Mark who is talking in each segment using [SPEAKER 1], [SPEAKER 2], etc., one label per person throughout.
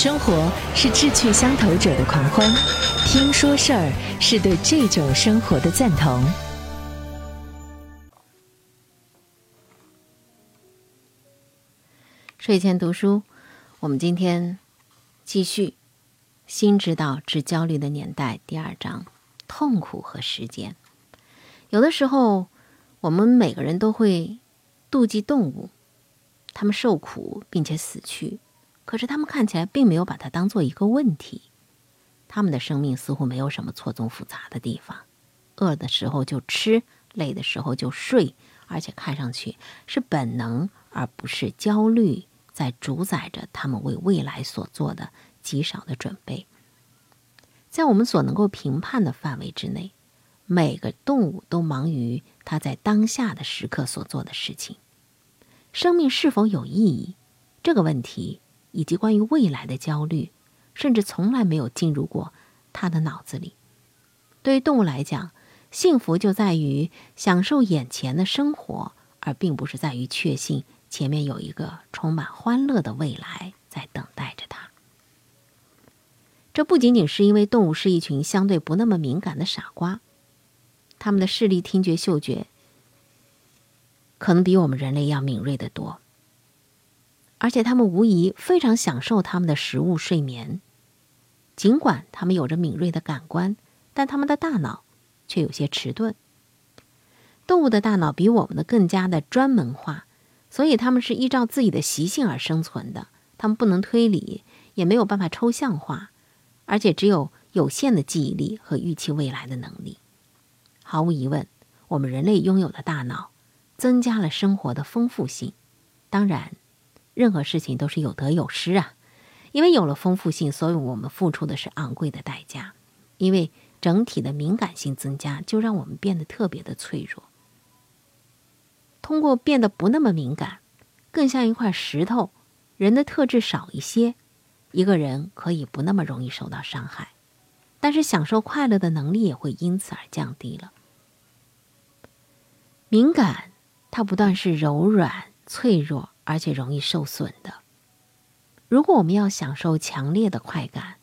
[SPEAKER 1] 生活是志趣相投者的狂欢，听说事儿是对这种生活的赞同。
[SPEAKER 2] 睡前读书，我们今天继续《心知道治焦虑的年代》第二章：痛苦和时间。有的时候，我们每个人都会妒忌动物，他们受苦并且死去。可是他们看起来并没有把它当做一个问题，他们的生命似乎没有什么错综复杂的地方，饿的时候就吃，累的时候就睡，而且看上去是本能而不是焦虑在主宰着他们为未来所做的极少的准备。在我们所能够评判的范围之内，每个动物都忙于它在当下的时刻所做的事情。生命是否有意义？这个问题。以及关于未来的焦虑，甚至从来没有进入过他的脑子里。对于动物来讲，幸福就在于享受眼前的生活，而并不是在于确信前面有一个充满欢乐的未来在等待着它。这不仅仅是因为动物是一群相对不那么敏感的傻瓜，他们的视力、听觉、嗅觉可能比我们人类要敏锐得多。而且他们无疑非常享受他们的食物、睡眠，尽管他们有着敏锐的感官，但他们的大脑却有些迟钝。动物的大脑比我们的更加的专门化，所以他们是依照自己的习性而生存的。他们不能推理，也没有办法抽象化，而且只有有限的记忆力和预期未来的能力。毫无疑问，我们人类拥有的大脑增加了生活的丰富性，当然。任何事情都是有得有失啊，因为有了丰富性，所以我们付出的是昂贵的代价。因为整体的敏感性增加，就让我们变得特别的脆弱。通过变得不那么敏感，更像一块石头，人的特质少一些，一个人可以不那么容易受到伤害，但是享受快乐的能力也会因此而降低了。敏感，它不但是柔软脆弱。而且容易受损的。如果我们要享受强烈的快感，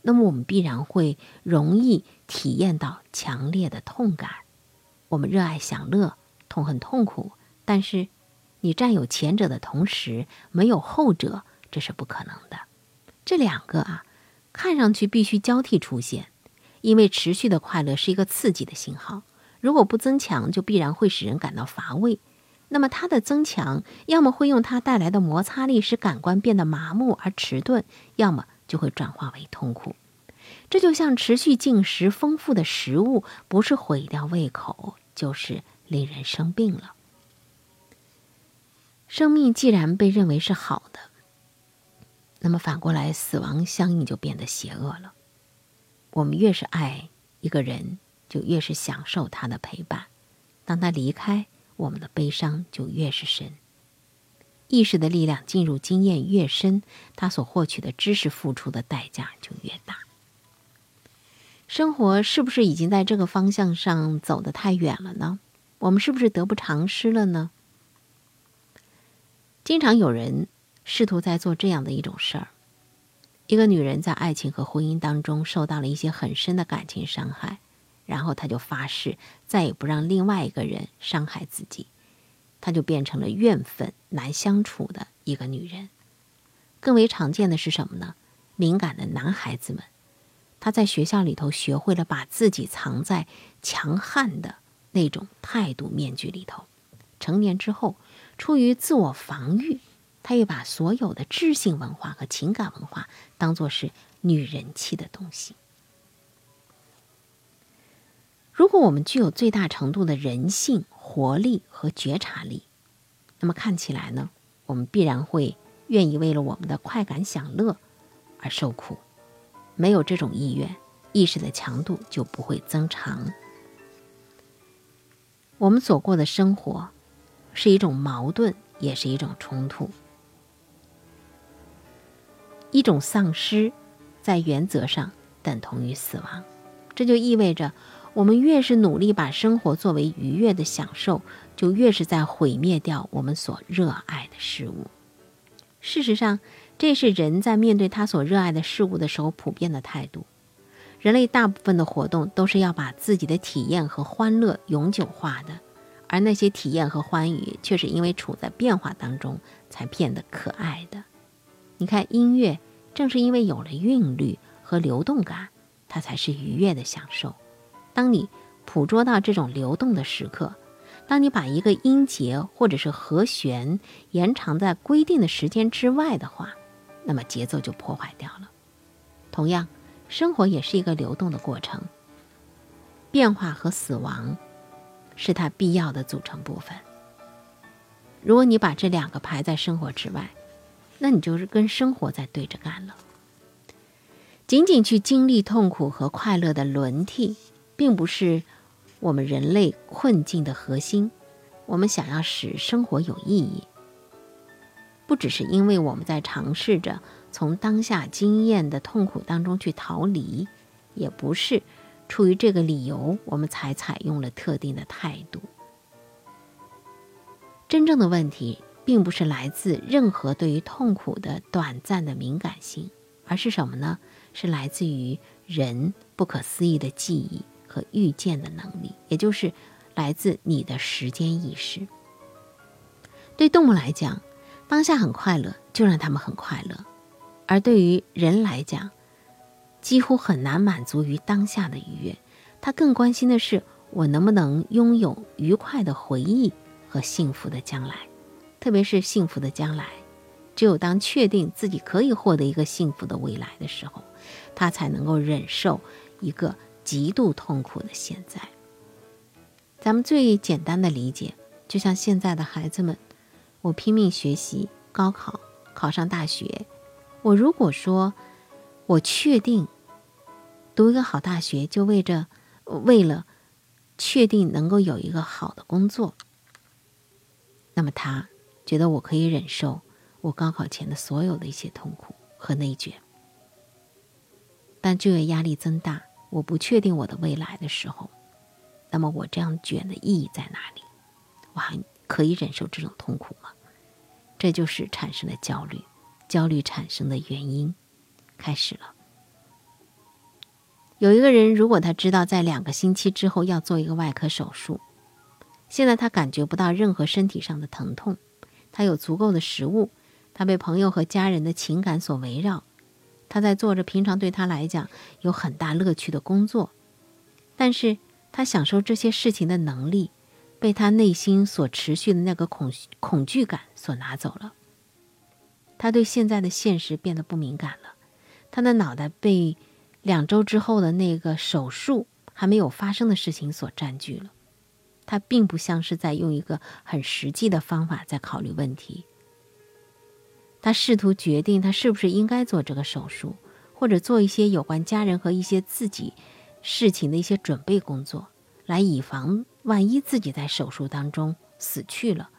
[SPEAKER 2] 那么我们必然会容易体验到强烈的痛感。我们热爱享乐，痛恨痛苦，但是你占有前者的同时没有后者，这是不可能的。这两个啊，看上去必须交替出现，因为持续的快乐是一个刺激的信号。如果不增强，就必然会使人感到乏味。那么它的增强，要么会用它带来的摩擦力使感官变得麻木而迟钝，要么就会转化为痛苦。这就像持续进食丰富的食物，不是毁掉胃口，就是令人生病了。生命既然被认为是好的，那么反过来，死亡相应就变得邪恶了。我们越是爱一个人，就越是享受他的陪伴。当他离开，我们的悲伤就越是深，意识的力量进入经验越深，他所获取的知识付出的代价就越大。生活是不是已经在这个方向上走得太远了呢？我们是不是得不偿失了呢？经常有人试图在做这样的一种事儿：一个女人在爱情和婚姻当中受到了一些很深的感情伤害。然后他就发誓再也不让另外一个人伤害自己，他就变成了怨愤难相处的一个女人。更为常见的是什么呢？敏感的男孩子们，他在学校里头学会了把自己藏在强悍的那种态度面具里头。成年之后，出于自我防御，他又把所有的知性文化和情感文化当做是女人气的东西。如果我们具有最大程度的人性、活力和觉察力，那么看起来呢，我们必然会愿意为了我们的快感享乐而受苦。没有这种意愿，意识的强度就不会增长。我们所过的生活是一种矛盾，也是一种冲突。一种丧失，在原则上等同于死亡，这就意味着。我们越是努力把生活作为愉悦的享受，就越是在毁灭掉我们所热爱的事物。事实上，这是人在面对他所热爱的事物的时候普遍的态度。人类大部分的活动都是要把自己的体验和欢乐永久化的，而那些体验和欢愉却是因为处在变化当中才变得可爱的。你看，音乐正是因为有了韵律和流动感，它才是愉悦的享受。当你捕捉到这种流动的时刻，当你把一个音节或者是和弦延长在规定的时间之外的话，那么节奏就破坏掉了。同样。生活也是一个流动的过程，变化和死亡是它必要的组成部分。如果你把这两个排在生活之外，那你就是跟生活在对着干了。仅仅去经历痛苦和快乐的轮替，并不是我们人类困境的核心。我们想要使生活有意义，不只是因为我们在尝试着。从当下经验的痛苦当中去逃离，也不是出于这个理由，我们才采用了特定的态度。真正的问题，并不是来自任何对于痛苦的短暂的敏感性，而是什么呢？是来自于人不可思议的记忆和预见的能力，也就是来自你的时间意识。对动物来讲，当下很快乐，就让他们很快乐。而对于人来讲，几乎很难满足于当下的愉悦。他更关心的是，我能不能拥有愉快的回忆和幸福的将来。特别是幸福的将来，只有当确定自己可以获得一个幸福的未来的时候，他才能够忍受一个极度痛苦的现在。咱们最简单的理解，就像现在的孩子们，我拼命学习，高考考上大学。我如果说，我确定读一个好大学，就为着为了确定能够有一个好的工作，那么他觉得我可以忍受我高考前的所有的一些痛苦和内卷。但就业压力增大，我不确定我的未来的时候，那么我这样卷的意义在哪里？我还可以忍受这种痛苦吗？这就是产生了焦虑。焦虑产生的原因开始了。有一个人，如果他知道在两个星期之后要做一个外科手术，现在他感觉不到任何身体上的疼痛，他有足够的食物，他被朋友和家人的情感所围绕，他在做着平常对他来讲有很大乐趣的工作，但是他享受这些事情的能力被他内心所持续的那个恐恐惧感所拿走了。他对现在的现实变得不敏感了，他的脑袋被两周之后的那个手术还没有发生的事情所占据了。他并不像是在用一个很实际的方法在考虑问题。他试图决定他是不是应该做这个手术，或者做一些有关家人和一些自己事情的一些准备工作，来以防万一自己在手术当中死去了。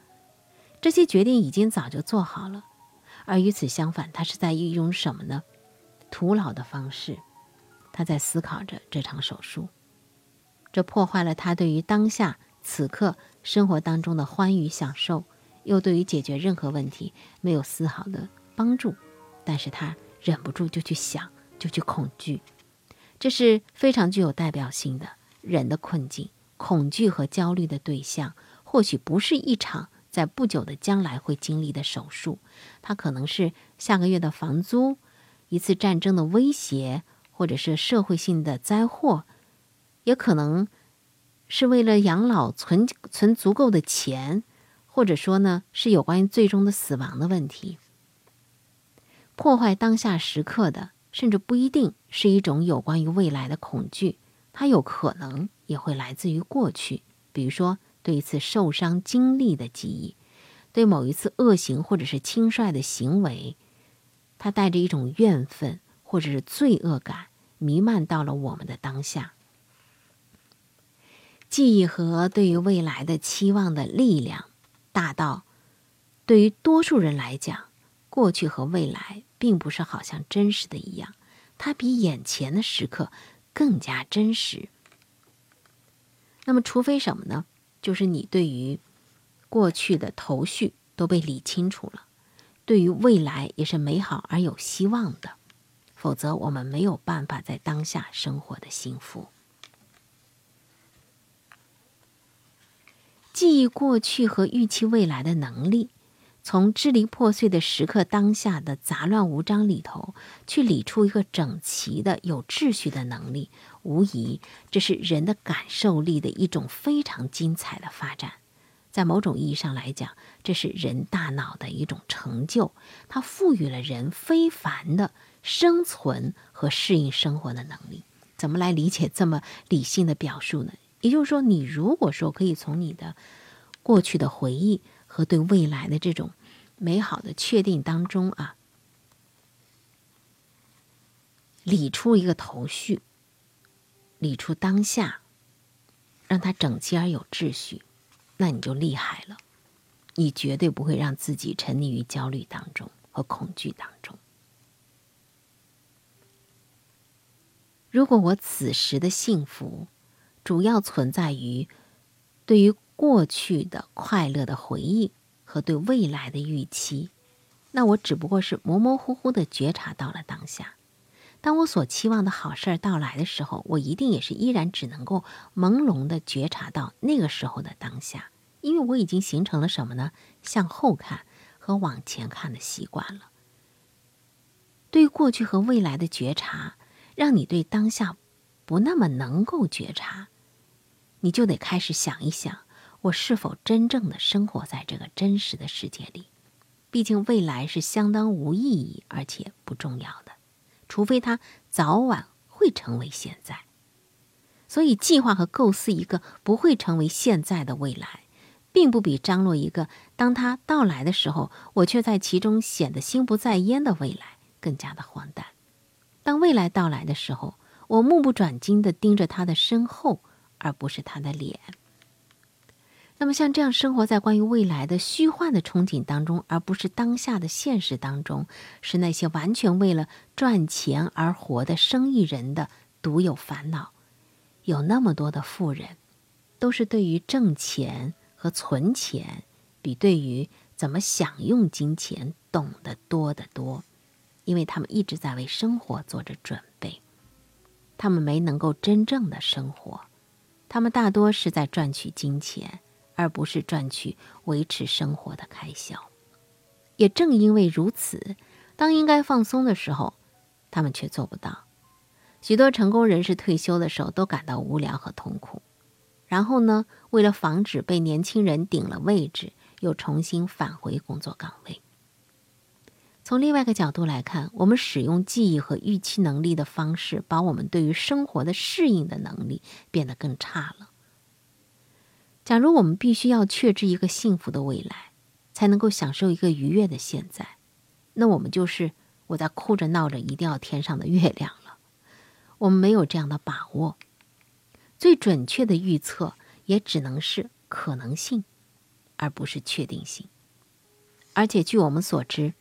[SPEAKER 2] 这些决定已经早就做好了。而与此相反，他是在运用什么呢？徒劳的方式，他在思考着这场手术，这破坏了他对于当下此刻生活当中的欢愉享受，又对于解决任何问题没有丝毫的帮助。但是他忍不住就去想，就去恐惧，这是非常具有代表性的人的困境。恐惧和焦虑的对象，或许不是一场。在不久的将来会经历的手术，它可能是下个月的房租、一次战争的威胁，或者是社会性的灾祸，也可能是为了养老存存足够的钱，或者说呢是有关于最终的死亡的问题。破坏当下时刻的，甚至不一定是一种有关于未来的恐惧，它有可能也会来自于过去，比如说。对一次受伤经历的记忆，对某一次恶行或者是轻率的行为，它带着一种怨愤或者是罪恶感弥漫到了我们的当下。记忆和对于未来的期望的力量大到，对于多数人来讲，过去和未来并不是好像真实的一样，它比眼前的时刻更加真实。那么，除非什么呢？就是你对于过去的头绪都被理清楚了，对于未来也是美好而有希望的。否则，我们没有办法在当下生活的幸福。记忆过去和预期未来的能力，从支离破碎的时刻当下的杂乱无章里头，去理出一个整齐的、有秩序的能力，无疑这是人的感受力的一种非常精彩的发展。在某种意义上来讲，这是人大脑的一种成就，它赋予了人非凡的。生存和适应生活的能力，怎么来理解这么理性的表述呢？也就是说，你如果说可以从你的过去的回忆和对未来的这种美好的确定当中啊，理出一个头绪，理出当下，让它整齐而有秩序，那你就厉害了。你绝对不会让自己沉溺于焦虑当中和恐惧当中。如果我此时的幸福，主要存在于对于过去的快乐的回忆和对未来的预期，那我只不过是模模糊糊的觉察到了当下。当我所期望的好事儿到来的时候，我一定也是依然只能够朦胧的觉察到那个时候的当下，因为我已经形成了什么呢？向后看和往前看的习惯了。对过去和未来的觉察。让你对当下不那么能够觉察，你就得开始想一想：我是否真正的生活在这个真实的世界里？毕竟未来是相当无意义而且不重要的，除非它早晚会成为现在。所以，计划和构思一个不会成为现在的未来，并不比张罗一个当它到来的时候，我却在其中显得心不在焉的未来更加的荒诞。当未来到来的时候，我目不转睛的盯着他的身后，而不是他的脸。那么，像这样生活在关于未来的虚幻的憧憬当中，而不是当下的现实当中，是那些完全为了赚钱而活的生意人的独有烦恼。有那么多的富人，都是对于挣钱和存钱，比对于怎么享用金钱懂得多得多。因为他们一直在为生活做着准备，他们没能够真正的生活，他们大多是在赚取金钱，而不是赚取维持生活的开销。也正因为如此，当应该放松的时候，他们却做不到。许多成功人士退休的时候都感到无聊和痛苦，然后呢，为了防止被年轻人顶了位置，又重新返回工作岗位。从另外一个角度来看，我们使用记忆和预期能力的方式，把我们对于生活的适应的能力变得更差了。假如我们必须要确知一个幸福的未来，才能够享受一个愉悦的现在，那我们就是我在哭着闹着一定要天上的月亮了。我们没有这样的把握，最准确的预测也只能是可能性，而不是确定性。而且据我们所知。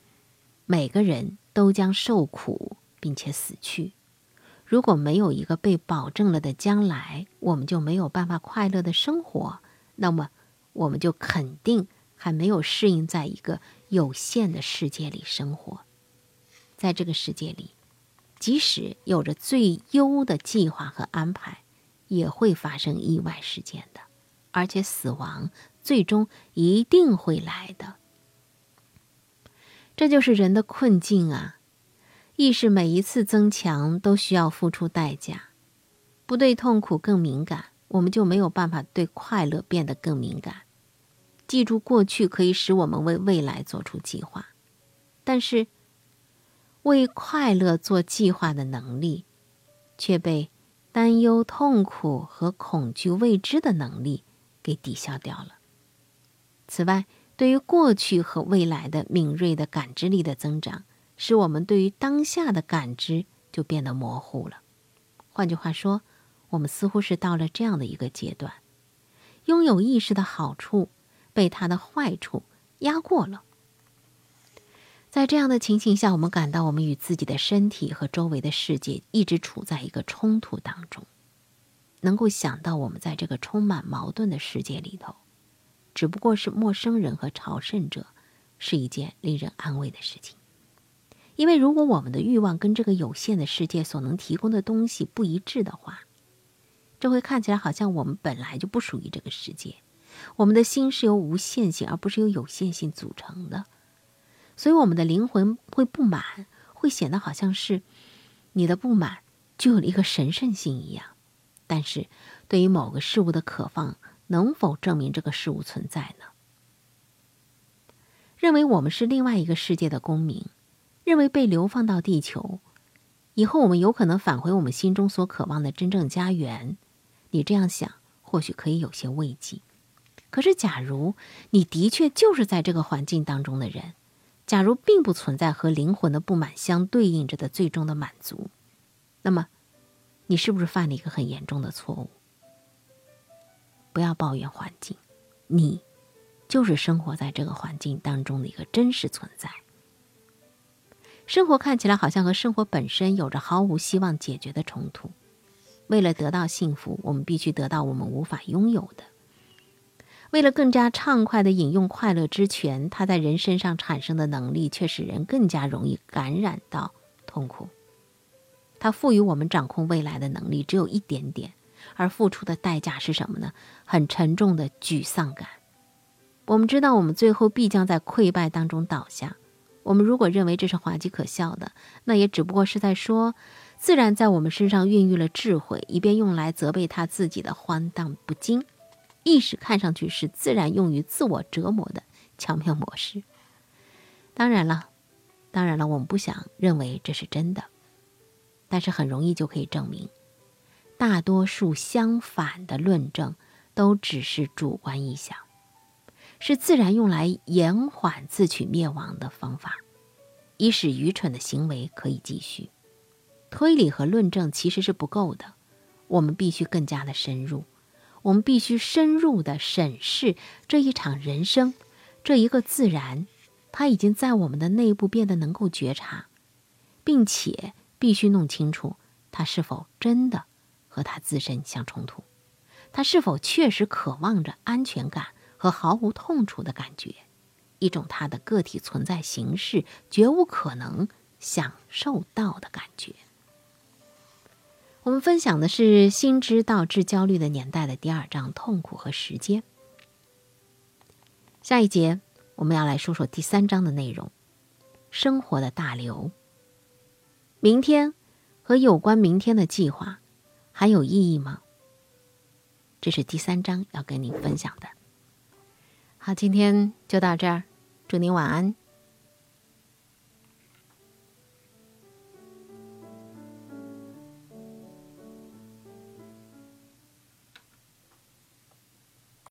[SPEAKER 2] 每个人都将受苦，并且死去。如果没有一个被保证了的将来，我们就没有办法快乐的生活。那么，我们就肯定还没有适应在一个有限的世界里生活。在这个世界里，即使有着最优的计划和安排，也会发生意外事件的，而且死亡最终一定会来的。这就是人的困境啊！意识每一次增强都需要付出代价，不对痛苦更敏感，我们就没有办法对快乐变得更敏感。记住过去可以使我们为未来做出计划，但是为快乐做计划的能力却被担忧、痛苦和恐惧未知的能力给抵消掉了。此外，对于过去和未来的敏锐的感知力的增长，使我们对于当下的感知就变得模糊了。换句话说，我们似乎是到了这样的一个阶段：拥有意识的好处被它的坏处压过了。在这样的情形下，我们感到我们与自己的身体和周围的世界一直处在一个冲突当中。能够想到我们在这个充满矛盾的世界里头。只不过是陌生人和朝圣者，是一件令人安慰的事情。因为如果我们的欲望跟这个有限的世界所能提供的东西不一致的话，这会看起来好像我们本来就不属于这个世界。我们的心是由无限性而不是由有限性组成的，所以我们的灵魂会不满，会显得好像是你的不满具有了一个神圣性一样。但是，对于某个事物的渴望，能否证明这个事物存在呢？认为我们是另外一个世界的公民。认为被流放到地球以后，我们有可能返回我们心中所渴望的真正家园。你这样想，或许可以有些慰藉。可是，假如你的确就是在这个环境当中的人，假如并不存在和灵魂的不满相对应着的最终的满足，那么，你是不是犯了一个很严重的错误？不要抱怨环境，你就是生活在这个环境当中的一个真实存在。生活看起来好像和生活本身有着毫无希望解决的冲突。为了得到幸福，我们必须得到我们无法拥有的。为了更加畅快地饮用快乐之泉，它在人身上产生的能力却使人更加容易感染到痛苦。它赋予我们掌控未来的能力只有一点点，而付出的代价是什么呢？很沉重的沮丧感。我们知道，我们最后必将在溃败当中倒下。我们如果认为这是滑稽可笑的，那也只不过是在说，自然在我们身上孕育了智慧，以便用来责备他自己的荒诞不经。意识看上去是自然用于自我折磨的巧妙模式。当然了，当然了，我们不想认为这是真的，但是很容易就可以证明，大多数相反的论证都只是主观臆想。是自然用来延缓自取灭亡的方法，以使愚蠢的行为可以继续。推理和论证其实是不够的，我们必须更加的深入，我们必须深入的审视这一场人生，这一个自然，它已经在我们的内部变得能够觉察，并且必须弄清楚它是否真的和他自身相冲突，他是否确实渴望着安全感。和毫无痛楚的感觉，一种他的个体存在形式绝无可能享受到的感觉。我们分享的是《心知道致焦虑的年代》的第二章：痛苦和时间。下一节我们要来说说第三章的内容：生活的大流。明天和有关明天的计划还有意义吗？这是第三章要跟您分享的。好，今天就到这儿，祝您晚安。